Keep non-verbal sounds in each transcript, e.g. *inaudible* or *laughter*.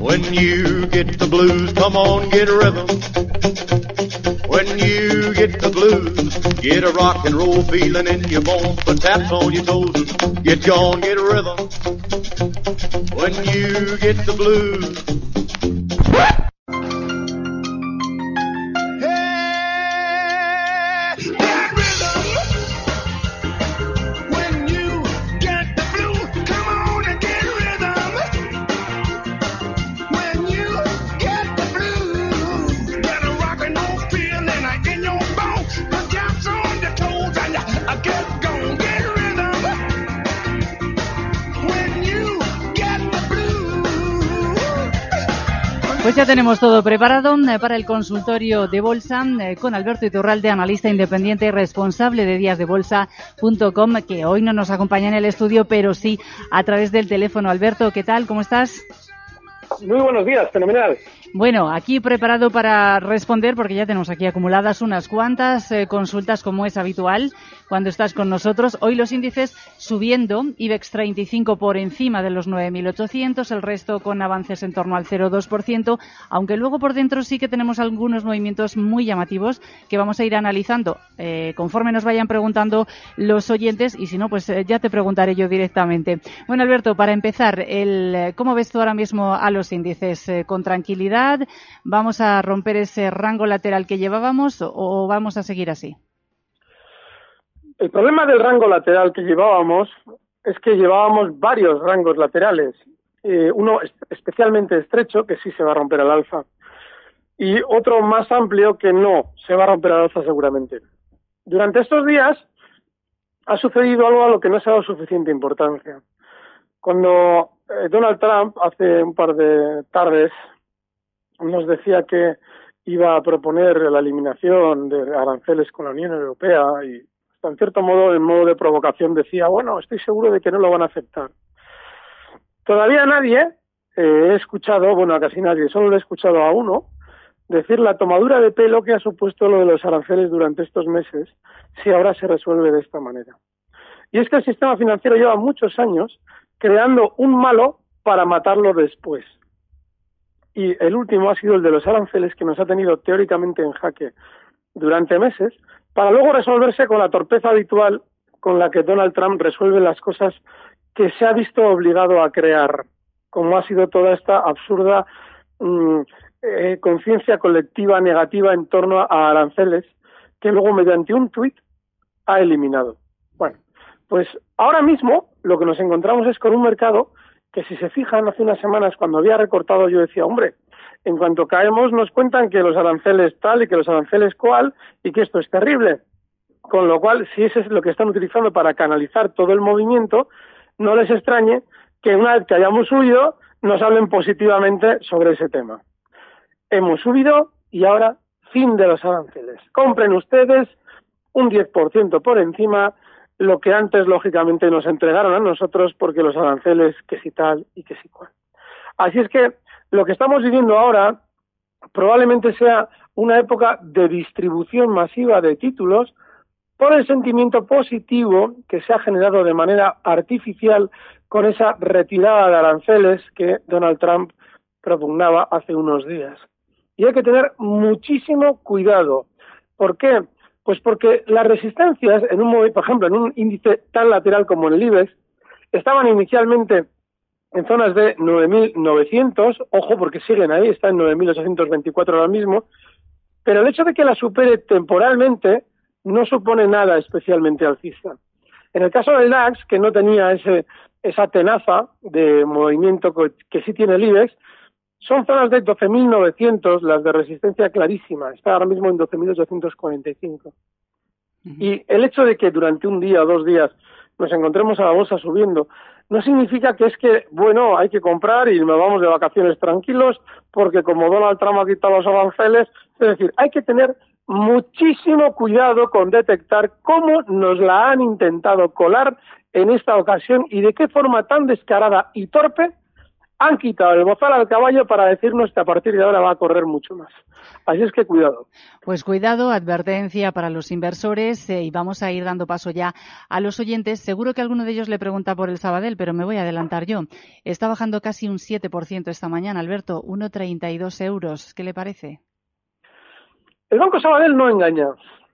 When you get the blues, come on, get a rhythm. When you get the blues, get a rock and roll feeling in your bones, put taps on your toes, and get gone, get a rhythm. When you get the blues. Ya tenemos todo preparado eh, para el consultorio de bolsa eh, con Alberto Iturralde, analista independiente y responsable de díasdebolsa.com, que hoy no nos acompaña en el estudio, pero sí a través del teléfono. Alberto, ¿qué tal? ¿Cómo estás? Muy buenos días, fenomenal. Bueno, aquí preparado para responder porque ya tenemos aquí acumuladas unas cuantas eh, consultas como es habitual cuando estás con nosotros. Hoy los índices subiendo, IBEX 35 por encima de los 9.800, el resto con avances en torno al 0,2%, aunque luego por dentro sí que tenemos algunos movimientos muy llamativos que vamos a ir analizando eh, conforme nos vayan preguntando los oyentes y si no, pues eh, ya te preguntaré yo directamente. Bueno, Alberto, para empezar, el, ¿cómo ves tú ahora mismo a los índices? ¿Con tranquilidad? ¿Vamos a romper ese rango lateral que llevábamos o vamos a seguir así? El problema del rango lateral que llevábamos es que llevábamos varios rangos laterales. Eh, uno especialmente estrecho, que sí se va a romper al alfa, y otro más amplio que no se va a romper al alfa seguramente. Durante estos días ha sucedido algo a lo que no se ha dado suficiente importancia. Cuando eh, Donald Trump hace un par de tardes nos decía que iba a proponer la eliminación de aranceles con la Unión Europea y en cierto modo, en modo de provocación, decía, bueno, estoy seguro de que no lo van a aceptar. Todavía nadie eh, he escuchado, bueno, casi nadie, solo le he escuchado a uno, decir la tomadura de pelo que ha supuesto lo de los aranceles durante estos meses, si ahora se resuelve de esta manera. Y es que el sistema financiero lleva muchos años creando un malo para matarlo después y el último ha sido el de los aranceles que nos ha tenido teóricamente en jaque durante meses, para luego resolverse con la torpeza habitual con la que Donald Trump resuelve las cosas que se ha visto obligado a crear, como ha sido toda esta absurda mm, eh, conciencia colectiva negativa en torno a aranceles, que luego mediante un tuit ha eliminado. Bueno, pues ahora mismo lo que nos encontramos es con un mercado que si se fijan hace unas semanas cuando había recortado yo decía, hombre, en cuanto caemos nos cuentan que los aranceles tal y que los aranceles cual y que esto es terrible. Con lo cual, si ese es lo que están utilizando para canalizar todo el movimiento, no les extrañe que una vez que hayamos subido nos hablen positivamente sobre ese tema. Hemos subido y ahora fin de los aranceles. Compren ustedes un 10% por encima lo que antes lógicamente nos entregaron a nosotros porque los aranceles que si tal y que si cual. Así es que lo que estamos viviendo ahora probablemente sea una época de distribución masiva de títulos por el sentimiento positivo que se ha generado de manera artificial con esa retirada de aranceles que Donald Trump propugnaba hace unos días. Y hay que tener muchísimo cuidado. ¿Por qué? Pues porque las resistencias, en un, por ejemplo, en un índice tan lateral como el IBEX, estaban inicialmente en zonas de 9.900, ojo porque siguen ahí, están en 9.824 ahora mismo, Pero el hecho de que la supere temporalmente no supone nada especialmente alcista. En el caso del DAX, que no tenía ese, esa tenaza de movimiento que sí tiene el IBEX, son zonas de 12.900 las de resistencia clarísima. Está ahora mismo en 12.845. Y el hecho de que durante un día o dos días nos encontremos a la bolsa subiendo no significa que es que, bueno, hay que comprar y nos vamos de vacaciones tranquilos porque como Donald Trump ha quitado los aranceles, es decir, hay que tener muchísimo cuidado con detectar cómo nos la han intentado colar en esta ocasión y de qué forma tan descarada y torpe han quitado el bozal al caballo para decirnos que a partir de ahora va a correr mucho más. Así es que cuidado. Pues cuidado, advertencia para los inversores eh, y vamos a ir dando paso ya a los oyentes. Seguro que alguno de ellos le pregunta por el Sabadell, pero me voy a adelantar yo. Está bajando casi un 7% esta mañana, Alberto, 1,32 euros. ¿Qué le parece? El Banco Sabadell no engaña.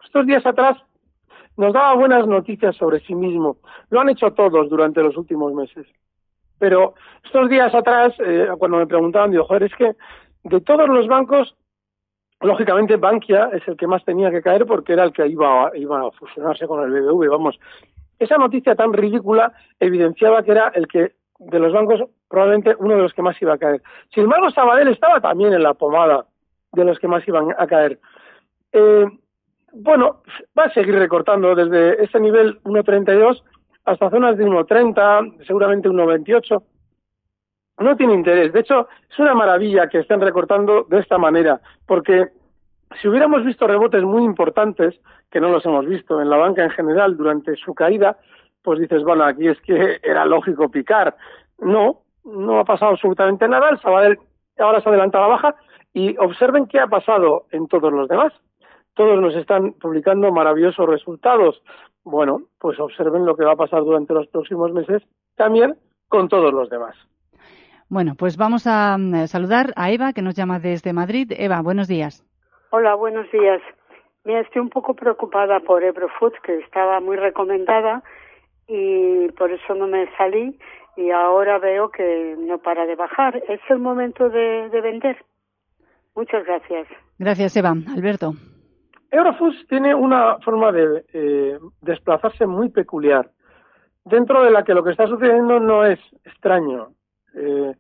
Estos días atrás nos daba buenas noticias sobre sí mismo. Lo han hecho todos durante los últimos meses. Pero estos días atrás, eh, cuando me preguntaban, digo, joder, es que de todos los bancos, lógicamente Bankia es el que más tenía que caer porque era el que iba a, iba a fusionarse con el BBV. Vamos, esa noticia tan ridícula evidenciaba que era el que de los bancos probablemente uno de los que más iba a caer. Sin embargo, Sabadell estaba también en la pomada de los que más iban a caer. Eh, bueno, va a seguir recortando desde ese nivel 1.32 hasta zonas de 1,30, seguramente 1,28. No tiene interés. De hecho, es una maravilla que estén recortando de esta manera, porque si hubiéramos visto rebotes muy importantes, que no los hemos visto en la banca en general durante su caída, pues dices, bueno, aquí es que era lógico picar. No, no ha pasado absolutamente nada. El ahora se adelanta a la baja y observen qué ha pasado en todos los demás. Todos nos están publicando maravillosos resultados. Bueno, pues observen lo que va a pasar durante los próximos meses también con todos los demás. Bueno, pues vamos a mm, saludar a Eva, que nos llama desde Madrid. Eva, buenos días. Hola, buenos días. Mira, estoy un poco preocupada por Ebrofood, que estaba muy recomendada y por eso no me salí y ahora veo que no para de bajar. ¿Es el momento de, de vender? Muchas gracias. Gracias, Eva. Alberto. Eurofus tiene una forma de eh, desplazarse muy peculiar, dentro de la que lo que está sucediendo no es extraño. Eh,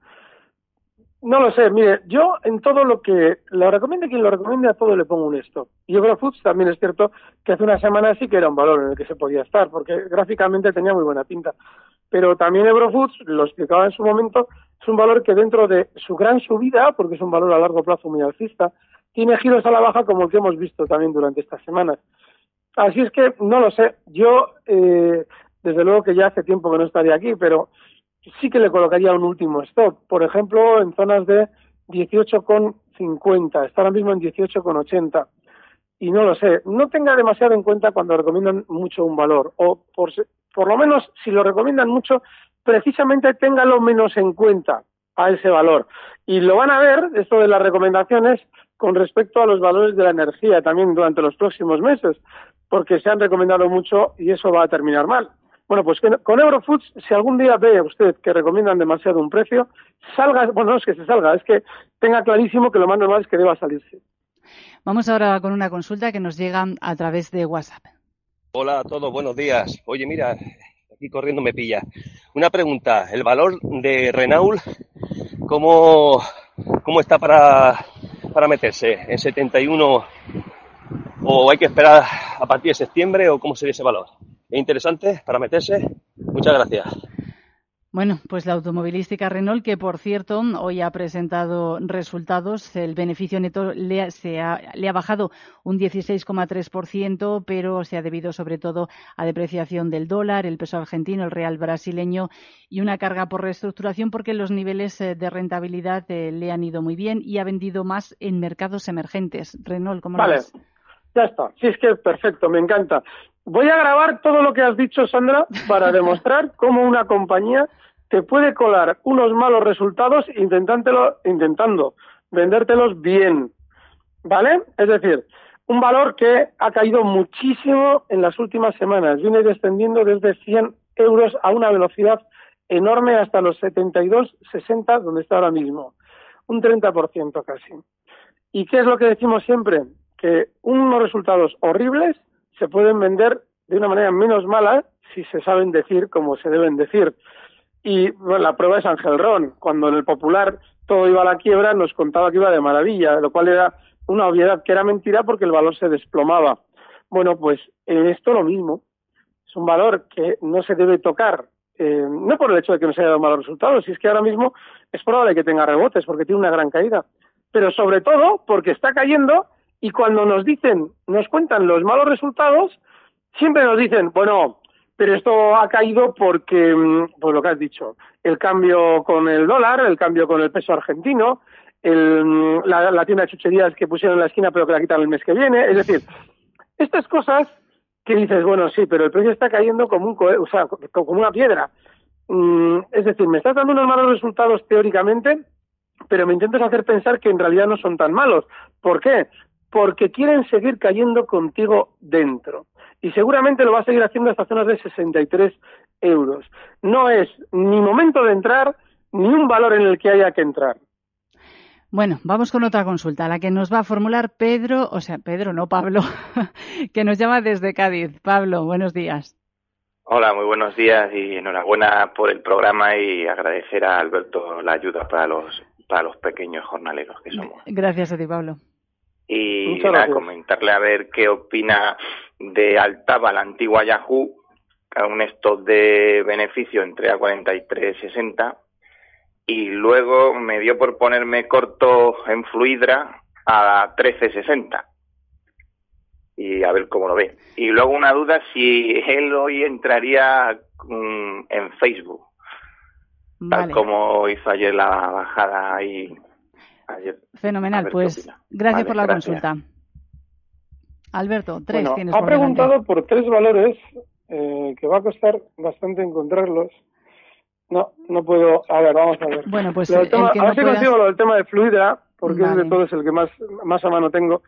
no lo sé, mire, yo en todo lo que lo recomiende quien lo recomiende a todo le pongo un stop. Y Eurofoods también es cierto que hace una semana sí que era un valor en el que se podía estar, porque gráficamente tenía muy buena pinta. Pero también Eurofoods, lo explicaba en su momento, es un valor que dentro de su gran subida, porque es un valor a largo plazo muy alcista, tiene giros a la baja como el que hemos visto también durante estas semanas. Así es que no lo sé. Yo, eh, desde luego que ya hace tiempo que no estaría aquí, pero sí que le colocaría un último stop. Por ejemplo, en zonas de 18,50. Está ahora mismo en 18,80. Y no lo sé. No tenga demasiado en cuenta cuando recomiendan mucho un valor. O por, por lo menos, si lo recomiendan mucho, precisamente téngalo menos en cuenta a ese valor. Y lo van a ver, esto de las recomendaciones, con respecto a los valores de la energía también durante los próximos meses, porque se han recomendado mucho y eso va a terminar mal. Bueno, pues con Eurofoods, si algún día ve usted que recomiendan demasiado un precio, salga, bueno, no es que se salga, es que tenga clarísimo que lo más normal es que deba salirse. Vamos ahora con una consulta que nos llega a través de WhatsApp. Hola a todos, buenos días. Oye, mira, aquí corriendo me pilla. Una pregunta, ¿el valor de Renault cómo, cómo está para para meterse? ¿En 71 o hay que esperar a partir de septiembre o cómo sería ese valor? ¿Es interesante para meterse? Muchas gracias. Bueno, pues la automovilística Renault, que por cierto hoy ha presentado resultados, el beneficio neto le ha, bajado un 16,3%, pero se ha debido sobre todo a depreciación del dólar, el peso argentino, el real brasileño y una carga por reestructuración porque los niveles eh, de rentabilidad eh, le han ido muy bien y ha vendido más en mercados emergentes. Renault, ¿cómo vale. lo ves? Ya está. Sí, es que es perfecto, me encanta. Voy a grabar todo lo que has dicho, Sandra, para *laughs* demostrar cómo una compañía te puede colar unos malos resultados intentando vendértelos bien. ¿Vale? Es decir, un valor que ha caído muchísimo en las últimas semanas. Viene descendiendo desde 100 euros a una velocidad enorme hasta los 72, 60, donde está ahora mismo. Un 30% casi. ¿Y qué es lo que decimos siempre? que unos resultados horribles se pueden vender de una manera menos mala si se saben decir como se deben decir. Y bueno, la prueba es Ángel Ron, cuando en el popular todo iba a la quiebra, nos contaba que iba de maravilla, lo cual era una obviedad que era mentira porque el valor se desplomaba. Bueno, pues en esto lo mismo. Es un valor que no se debe tocar, eh, no por el hecho de que no se haya dado malos resultados, si es que ahora mismo es probable que tenga rebotes porque tiene una gran caída, pero sobre todo porque está cayendo y cuando nos dicen, nos cuentan los malos resultados, siempre nos dicen, bueno, pero esto ha caído porque, mm, pues lo que has dicho, el cambio con el dólar, el cambio con el peso argentino, el, mm, la, tienda de chucherías que pusieron en la esquina pero que la quitan el mes que viene, es decir, estas cosas que dices, bueno, sí, pero el precio está cayendo como, un, o sea, como una piedra. Mm, es decir, me estás dando unos malos resultados teóricamente, pero me intentas hacer pensar que en realidad no son tan malos. ¿Por qué? Porque quieren seguir cayendo contigo dentro y seguramente lo va a seguir haciendo hasta zonas de 63 euros. No es ni momento de entrar ni un valor en el que haya que entrar. Bueno, vamos con otra consulta, la que nos va a formular Pedro, o sea, Pedro, no Pablo, *laughs* que nos llama desde Cádiz. Pablo, buenos días. Hola, muy buenos días y enhorabuena por el programa y agradecer a Alberto la ayuda para los para los pequeños jornaleros que somos. Gracias a ti, Pablo. Y nada, comentarle a ver qué opina de Altava, la antigua Yahoo, a un stop de beneficio entre a 43.60 y luego me dio por ponerme corto en Fluidra a 13.60 y a ver cómo lo ve. Y luego una duda si él hoy entraría mm, en Facebook, tal como hizo ayer la bajada ahí. Ayer. Fenomenal, pues gracias por la consulta. Alberto, tres tienes Ha preguntado por tres valores eh, que va a costar bastante encontrarlos. No, no puedo. A ver, vamos a ver. Bueno, pues. a ver si consigo lo del tema de Fluidra, porque es de todos el que más, más a mano tengo.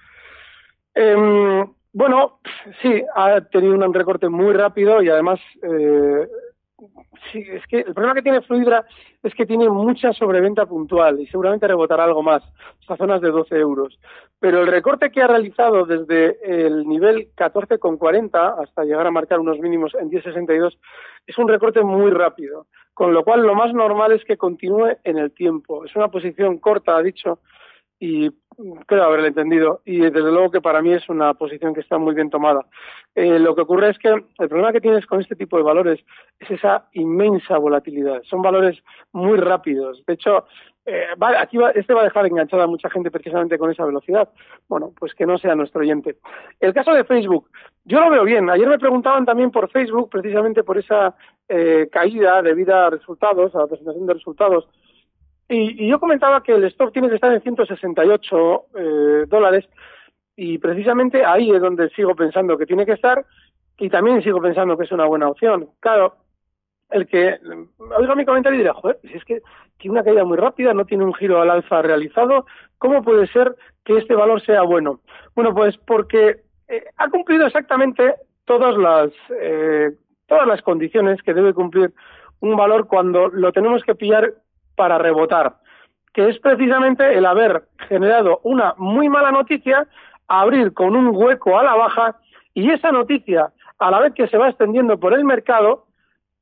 Eh, bueno, sí, ha tenido un recorte muy rápido y además eh, sí, es que el problema que tiene Fluidra es que tiene mucha sobreventa puntual y seguramente rebotará algo más, hasta zonas de 12 euros. Pero el recorte que ha realizado desde el nivel 14,40 hasta llegar a marcar unos mínimos en 10,62 es un recorte muy rápido, con lo cual lo más normal es que continúe en el tiempo. Es una posición corta, ha dicho, y creo haberlo entendido y desde luego que para mí es una posición que está muy bien tomada. Eh, lo que ocurre es que el problema que tienes con este tipo de valores es esa inmensa volatilidad. Son valores muy rápidos. De hecho, eh, aquí este va a dejar enganchada a mucha gente precisamente con esa velocidad. Bueno, pues que no sea nuestro oyente. El caso de Facebook, yo lo veo bien. Ayer me preguntaban también por Facebook, precisamente por esa eh, caída debido a resultados, a la presentación de resultados y, yo comentaba que el stock tiene que estar en 168 eh, dólares y precisamente ahí es donde sigo pensando que tiene que estar y también sigo pensando que es una buena opción. Claro, el que oiga mi comentario y dirá, joder, si es que tiene una caída muy rápida, no tiene un giro al alza realizado, ¿cómo puede ser que este valor sea bueno? Bueno, pues porque eh, ha cumplido exactamente todas las, eh, todas las condiciones que debe cumplir un valor cuando lo tenemos que pillar para rebotar, que es precisamente el haber generado una muy mala noticia, abrir con un hueco a la baja y esa noticia, a la vez que se va extendiendo por el mercado,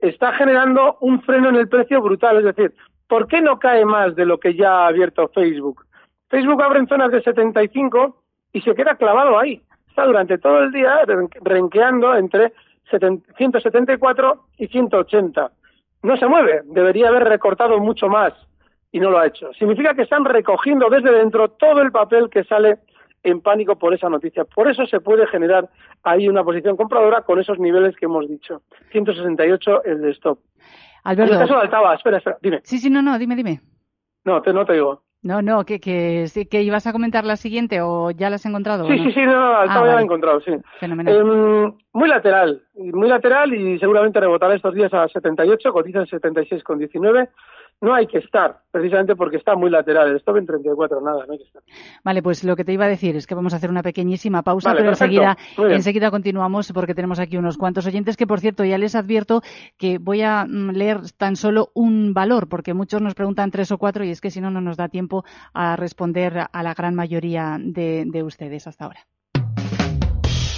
está generando un freno en el precio brutal. Es decir, ¿por qué no cae más de lo que ya ha abierto Facebook? Facebook abre en zonas de 75 y se queda clavado ahí. Está durante todo el día renqueando entre 174 y 180 no se mueve, debería haber recortado mucho más y no lo ha hecho. Significa que están recogiendo desde dentro todo el papel que sale en pánico por esa noticia. Por eso se puede generar ahí una posición compradora con esos niveles que hemos dicho. 168 el de stop. Alberto. En el caso de Altava, espera, espera, dime. Sí, sí, no, no, dime, dime. No, te, no te digo. No, no, que, que, que, ibas a comentar la siguiente o ya la has encontrado. Sí, sí, sí, no, no, ah, ya la he encontrado, sí. Fenomenal. Em, muy lateral, muy lateral y seguramente rebotará estos días a 78, cotiza en 76,19 no hay que estar, precisamente porque está muy lateral. El stop en 34, nada, no hay que estar. Vale, pues lo que te iba a decir es que vamos a hacer una pequeñísima pausa, pero enseguida, enseguida continuamos porque tenemos aquí unos cuantos oyentes que, por cierto, ya les advierto que voy a mm, leer tan solo un valor, porque muchos nos preguntan tres o cuatro y es que si no, no nos da tiempo a responder a la gran mayoría de, de ustedes hasta ahora.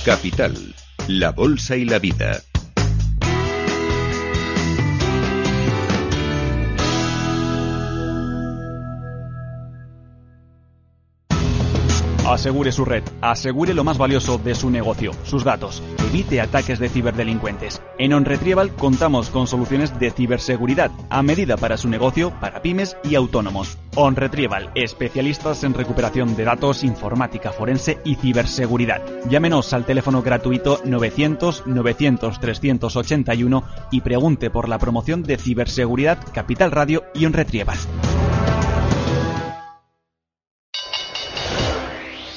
Capital, la Bolsa y la Vida. Asegure su red, asegure lo más valioso de su negocio, sus datos. Evite ataques de ciberdelincuentes. En OnRetrieval contamos con soluciones de ciberseguridad a medida para su negocio, para pymes y autónomos. OnRetrieval, especialistas en recuperación de datos, informática forense y ciberseguridad. Llámenos al teléfono gratuito 900 900 381 y pregunte por la promoción de ciberseguridad Capital Radio y OnRetrieval.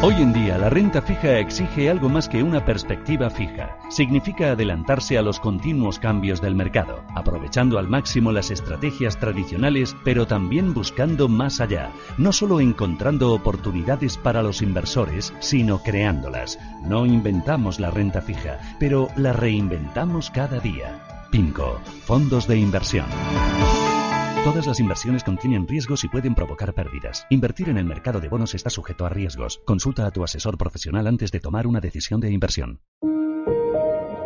Hoy en día la renta fija exige algo más que una perspectiva fija. Significa adelantarse a los continuos cambios del mercado, aprovechando al máximo las estrategias tradicionales, pero también buscando más allá, no solo encontrando oportunidades para los inversores, sino creándolas. No inventamos la renta fija, pero la reinventamos cada día. PIMCO, fondos de inversión. Todas las inversiones contienen riesgos y pueden provocar pérdidas. Invertir en el mercado de bonos está sujeto a riesgos. Consulta a tu asesor profesional antes de tomar una decisión de inversión.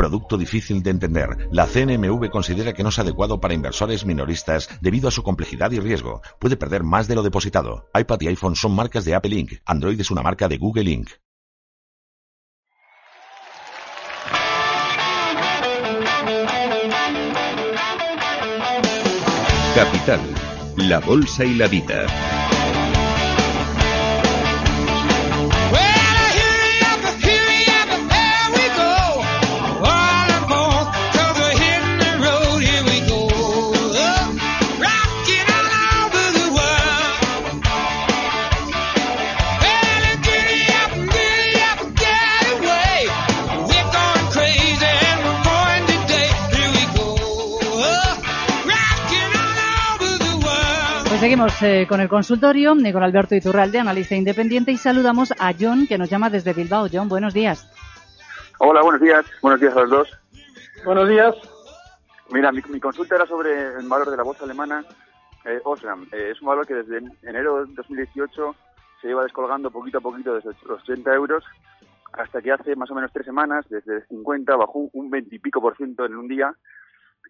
Producto difícil de entender. La CNMV considera que no es adecuado para inversores minoristas debido a su complejidad y riesgo. Puede perder más de lo depositado. iPad y iPhone son marcas de Apple Inc. Android es una marca de Google Inc. Capital, la Bolsa y la Vida. Seguimos eh, con el consultorio eh, con Alberto Iturralde, analista independiente, y saludamos a John, que nos llama desde Bilbao. John, buenos días. Hola, buenos días. Buenos días a los dos. Buenos días. Mira, mi, consulta era sobre el valor de la bolsa alemana, eh, Osram. Eh, es un valor que desde enero de 2018 se lleva descolgando poquito a poquito desde los 80 euros hasta que hace más o menos tres semanas, desde 50 bajó un 20 y pico por ciento en un día.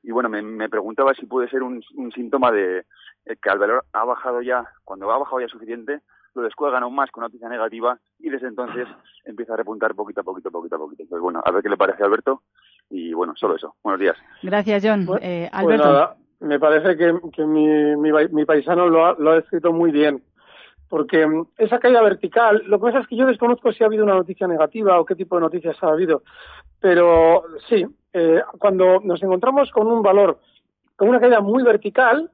Y bueno, me, preguntaba si puede ser un síntoma de, eh, que al valor ha bajado ya, cuando ha bajado ya suficiente, lo descuelgan aún más con noticia negativa y desde entonces empieza a repuntar poquito a poquito, poquito a poquito. Pues bueno, a ver qué le parece a Alberto y bueno, solo eso. Buenos días. Gracias, John. Pues, eh, pues Alberto. me parece que, que mi, mi, paisano lo ha, lo ha escrito muy bien. Porque mm, esa caída vertical, lo que pasa es que yo desconozco si ha habido una noticia negativa o qué tipo de noticias ha habido. Pero sí, eh, cuando nos encontramos con un valor, con una caída muy vertical,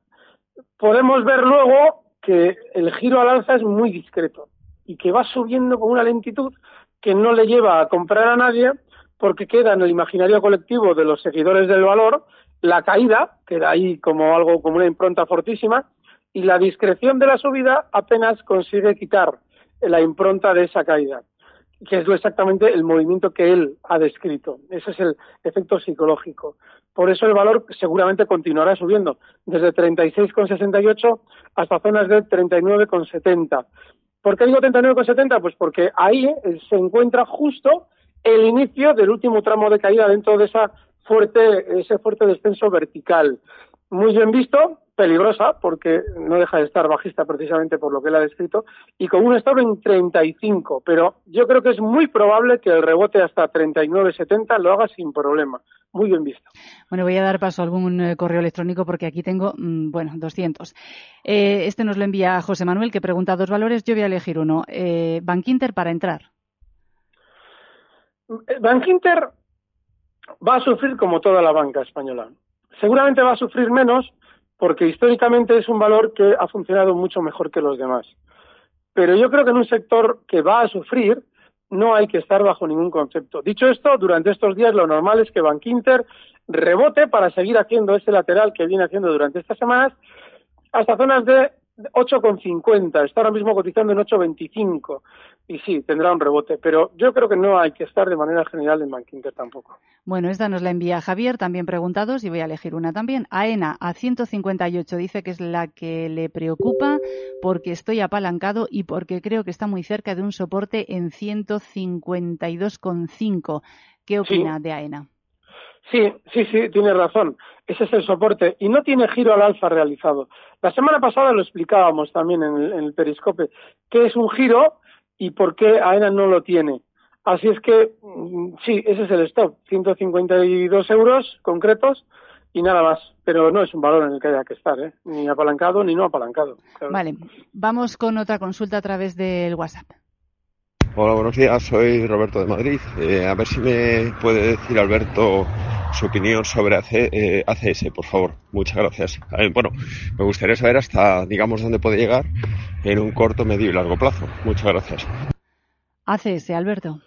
podemos ver luego que el giro al alza es muy discreto y que va subiendo con una lentitud que no le lleva a comprar a nadie porque queda en el imaginario colectivo de los seguidores del valor la caída, queda ahí como algo como una impronta fortísima, y la discreción de la subida apenas consigue quitar la impronta de esa caída que es exactamente el movimiento que él ha descrito. Ese es el efecto psicológico. Por eso el valor seguramente continuará subiendo, desde 36,68 hasta zonas de 39,70. ¿Por qué digo 39,70? Pues porque ahí eh, se encuentra justo el inicio del último tramo de caída dentro de esa fuerte, ese fuerte descenso vertical. Muy bien visto, peligrosa, porque no deja de estar bajista precisamente por lo que él ha descrito, y con un stop en 35, pero yo creo que es muy probable que el rebote hasta 39.70 lo haga sin problema. Muy bien visto. Bueno, voy a dar paso a algún eh, correo electrónico porque aquí tengo, mm, bueno, 200. Eh, este nos lo envía José Manuel, que pregunta dos valores. Yo voy a elegir uno. Eh, Bankinter para entrar. Bankinter va a sufrir como toda la banca española. Seguramente va a sufrir menos porque históricamente es un valor que ha funcionado mucho mejor que los demás. Pero yo creo que en un sector que va a sufrir no hay que estar bajo ningún concepto. Dicho esto, durante estos días lo normal es que Bankinter rebote para seguir haciendo ese lateral que viene haciendo durante estas semanas hasta zonas de 8,50. Está ahora mismo cotizando en 8,25 y sí, tendrá un rebote, pero yo creo que no hay que estar de manera general en Bankinter tampoco. Bueno, esta nos la envía Javier, también preguntados, y voy a elegir una también. AENA a 158 dice que es la que le preocupa porque estoy apalancado y porque creo que está muy cerca de un soporte en 152,5. ¿Qué opina de AENA? Sí, sí, sí, tiene razón. Ese es el soporte y no tiene giro al alfa realizado. La semana pasada lo explicábamos también en el, en el periscope, que es un giro y por qué AENA no lo tiene. Así es que, mm, sí, ese es el stop, 152 euros concretos y nada más. Pero no es un valor en el que haya que estar, ¿eh? ni apalancado ni no apalancado. Vale, vamos con otra consulta a través del WhatsApp. Hola, buenos días, soy Roberto de Madrid. Eh, a ver si me puede decir Alberto su opinión sobre ACS, eh, por favor. Muchas gracias. Eh, bueno, me gustaría saber hasta, digamos, dónde puede llegar en un corto, medio y largo plazo. Muchas gracias. ACS, Alberto.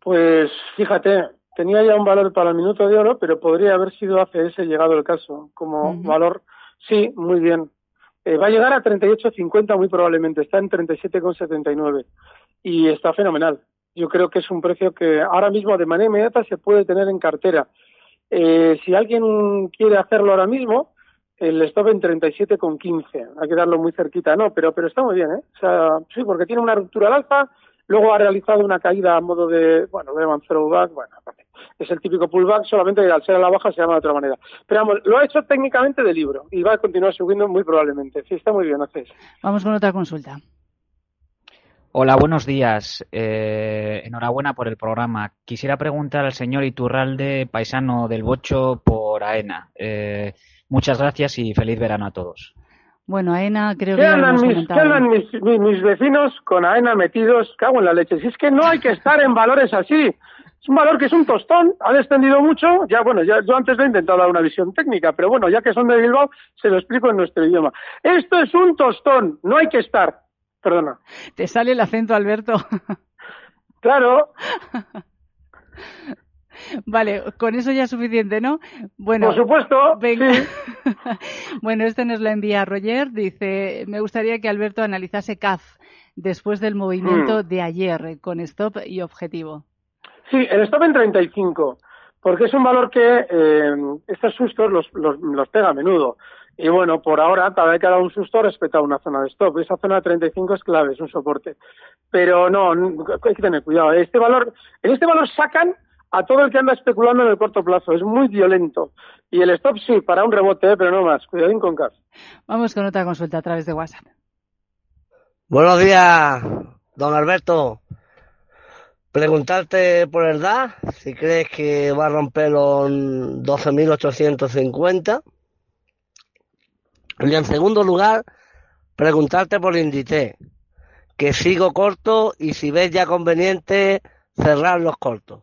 Pues fíjate, tenía ya un valor para el minuto de oro, pero podría haber sido ACS llegado el caso. Como valor, sí, muy bien. Eh, va a llegar a 38.50 muy probablemente, está en 37,79 y está fenomenal. Yo creo que es un precio que ahora mismo de manera inmediata se puede tener en cartera. Eh, si alguien quiere hacerlo ahora mismo, el stop en 37,15. Hay que darlo muy cerquita, no, pero, pero está muy bien, ¿eh? O sea, sí, porque tiene una ruptura al alza, luego ha realizado una caída a modo de, bueno, de throwback, bueno, es el típico pullback, solamente que al ser a la baja se llama de otra manera. Pero vamos, lo ha hecho técnicamente de libro y va a continuar subiendo muy probablemente. Sí, está muy bien, haces. Vamos con otra consulta. Hola, buenos días. Eh, enhorabuena por el programa. Quisiera preguntar al señor Iturralde, paisano del Bocho, por AENA. Eh, muchas gracias y feliz verano a todos. Bueno, AENA creo que ya andan, mis, ¿qué andan mis, mis, vecinos con AENA metidos? Cago en la leche. Si es que no hay que estar en valores así. Es un valor que es un tostón, ha descendido mucho. Ya, bueno, ya, yo antes le he intentado dar una visión técnica, pero bueno, ya que son de Bilbao, se lo explico en nuestro idioma. Esto es un tostón, no hay que estar. Perdona. Te sale el acento, Alberto. *laughs* Claro. *laughs* Vale, con eso ya es suficiente, ¿no? Bueno, por supuesto. *laughs* bueno, este nos lo envía Roger. Dice: Me gustaría que Alberto analizase CAF después del movimiento mm. de ayer con stop y objetivo. Sí, el stop en 35, porque es un valor que eh, estos sustos los, los, los pega a menudo. Y bueno, por ahora, cada vez que da un susto, respeta una zona de stop. Esa zona de 35 es clave, es un soporte. Pero no, hay que tener cuidado. Este valor, en este valor sacan a todo el que anda especulando en el corto plazo. Es muy violento. Y el stop sí, para un rebote, ¿eh? pero no más. Cuidadín con CAF. Vamos con otra consulta a través de WhatsApp. Buenos días, don Alberto. Preguntarte por el DA, si crees que va a romper los 12.850 y en segundo lugar, preguntarte por Indite, que sigo corto y si ves ya conveniente cerrar los cortos.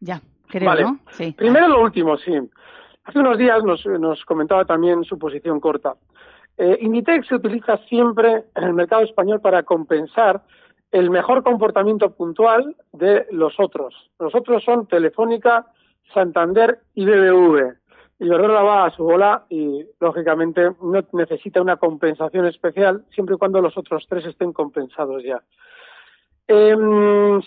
Ya, creo, ¿no? Sí. Primero lo último, sí. Hace unos días nos, nos comentaba también su posición corta. Eh, Inditex se utiliza siempre en el mercado español para compensar el mejor comportamiento puntual de los otros. Los otros son Telefónica, Santander y BBV. Iberdrola va a su bola y, lógicamente, no necesita una compensación especial siempre y cuando los otros tres estén compensados ya. Eh,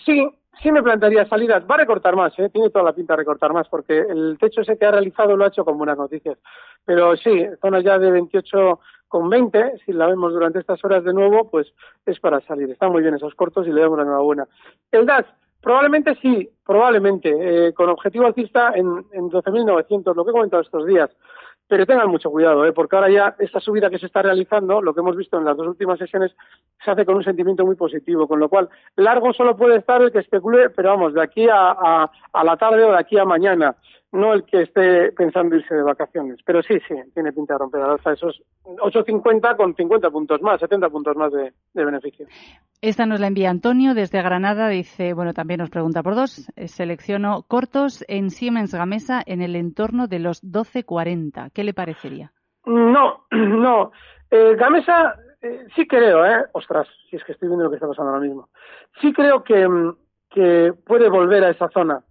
sí, sí me plantearía salidas. Va a recortar más, ¿eh? tiene toda la pinta de recortar más, porque el techo ese que ha realizado lo ha hecho con buenas noticias. Pero sí, zona ya de 28 con 20, si la vemos durante estas horas de nuevo, pues es para salir. Están muy bien esos cortos y le damos la enhorabuena. El DAX, Probablemente sí, probablemente, eh, con objetivo alcista en, en 12.900, lo que he comentado estos días. Pero tengan mucho cuidado, ¿eh? porque ahora ya esta subida que se está realizando, lo que hemos visto en las dos últimas sesiones, se hace con un sentimiento muy positivo, con lo cual largo solo puede estar el que especule, pero vamos, de aquí a, a, a la tarde o de aquí a mañana no el que esté pensando irse de vacaciones. Pero sí, sí, tiene pinta de romper al alza esos 8.50 con 50 puntos más, 70 puntos más de, beneficio. Esta nos la envía Antonio desde Granada. Dice, bueno, también nos pregunta por dos. Eh, selecciono cortos en Siemens Gamesa en el entorno de los 12.40. ¿Qué le parecería? No, *clears throat* no. Eh, Gamesa eh, sí creo, ¿eh? Ostras, si es que estoy viendo lo que está pasando ahora mismo. Sí creo que, que puede volver a esa zona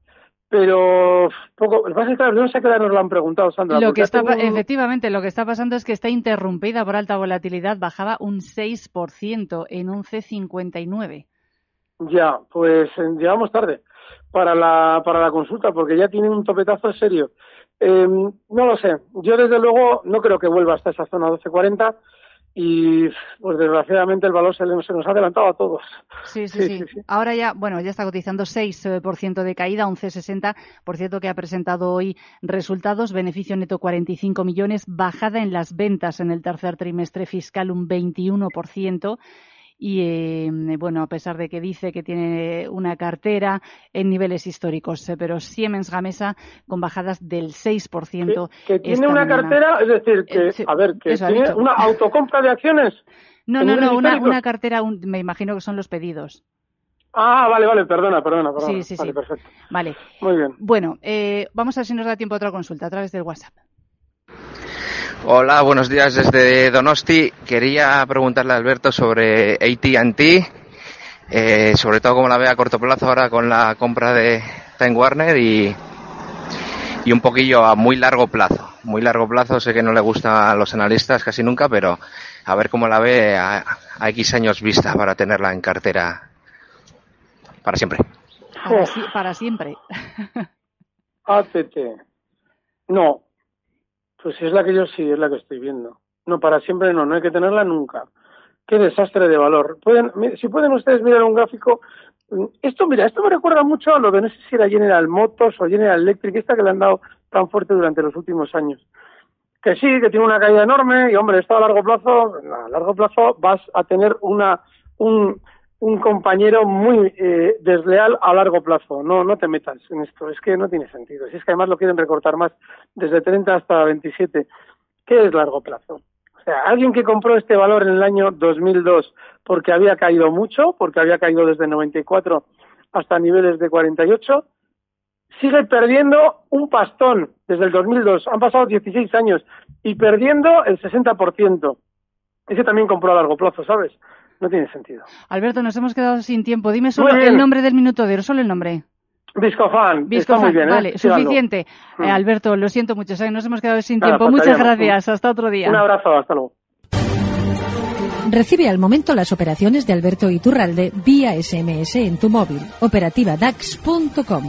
pero poco, lo que pasa no sé qué nos lo han preguntado, Sandra. Lo que está, Efectivamente, lo que está pasando es que está interrumpida por alta volatilidad, bajaba un 6% en 11.59. Ya, pues eh, llegamos tarde para la, para la consulta, porque ya tiene un topetazo serio. Eh, no lo sé, yo desde luego no creo que vuelva hasta esa zona 12.40 y pues desgraciadamente el valor se, nos ha adelantado a todos. Sí sí, sí, Ahora ya, bueno, ya está cotizando 6% de caída, un C60, por cierto que ha presentado hoy resultados, beneficio neto 45 millones, bajada en las ventas en el tercer trimestre fiscal un 21% y eh, bueno, a pesar de que dice que tiene una cartera en niveles históricos, eh, pero Siemens Gamesa con bajadas del 6%. Que, que tiene una cartera, es decir, que, eh, a ver, que tiene una autocompra de acciones. *laughs* No, no, no, una, una, cartera, me imagino que son los pedidos. Ah, vale, vale, perdona, perdona, perdona. Sí, sí, vale, sí. perfecto. Vale. Muy bien. Bueno, eh, vamos a ver si nos da tiempo a otra consulta a través del WhatsApp. Hola, buenos días desde Donosti. Quería preguntarle a Alberto sobre AT&T, eh, sobre todo cómo la ve a corto plazo ahora con la compra de Time Warner y, y un poquillo a muy largo plazo. Muy largo plazo, sé que no le gusta a los analistas casi nunca, pero a ver cómo la ve a, X años vista para tenerla en cartera para siempre. Para, para siempre. *laughs* ATT. No, pues si es la que yo sí, es la que estoy viendo. No, para siempre no, no hay que tenerla nunca. Qué desastre de valor. Pueden, si pueden ustedes mirar un gráfico, mm, esto, mira, esto me recuerda mucho a lo de no sé si era General Motors o General Electric, esta que le han dado tan fuerte durante los últimos años. Que sí, que tiene una caída enorme y hombre, esto a largo plazo, a largo plazo vas a tener una, un, un compañero muy eh, desleal a largo plazo. No, no te metas en esto. Es que no tiene sentido. Si es que además lo quieren recortar más desde 30 hasta 27. ¿Qué es largo plazo? O sea, alguien que compró este valor en el año 2002 porque había caído mucho, porque había caído desde 94 hasta niveles de 48, sigue perdiendo un pastón desde el 2002. Han pasado 16 años y perdiendo el 60%. Ese también compró a largo plazo, ¿sabes? No tiene sentido. Alberto, nos hemos quedado sin tiempo. Dime solo el nombre del minuto de oro, solo el nombre. Viscofan, Viscofan, muy bien, ¿eh? vale, suficiente. Mm. Eh, Alberto, lo siento mucho, nos hemos quedado sin tiempo. Muchas gracias, hasta otro día. Un abrazo, hasta luego. Recibe al momento las operaciones de Alberto Iturralde vía SMS en tu móvil. Operativa DAX.com.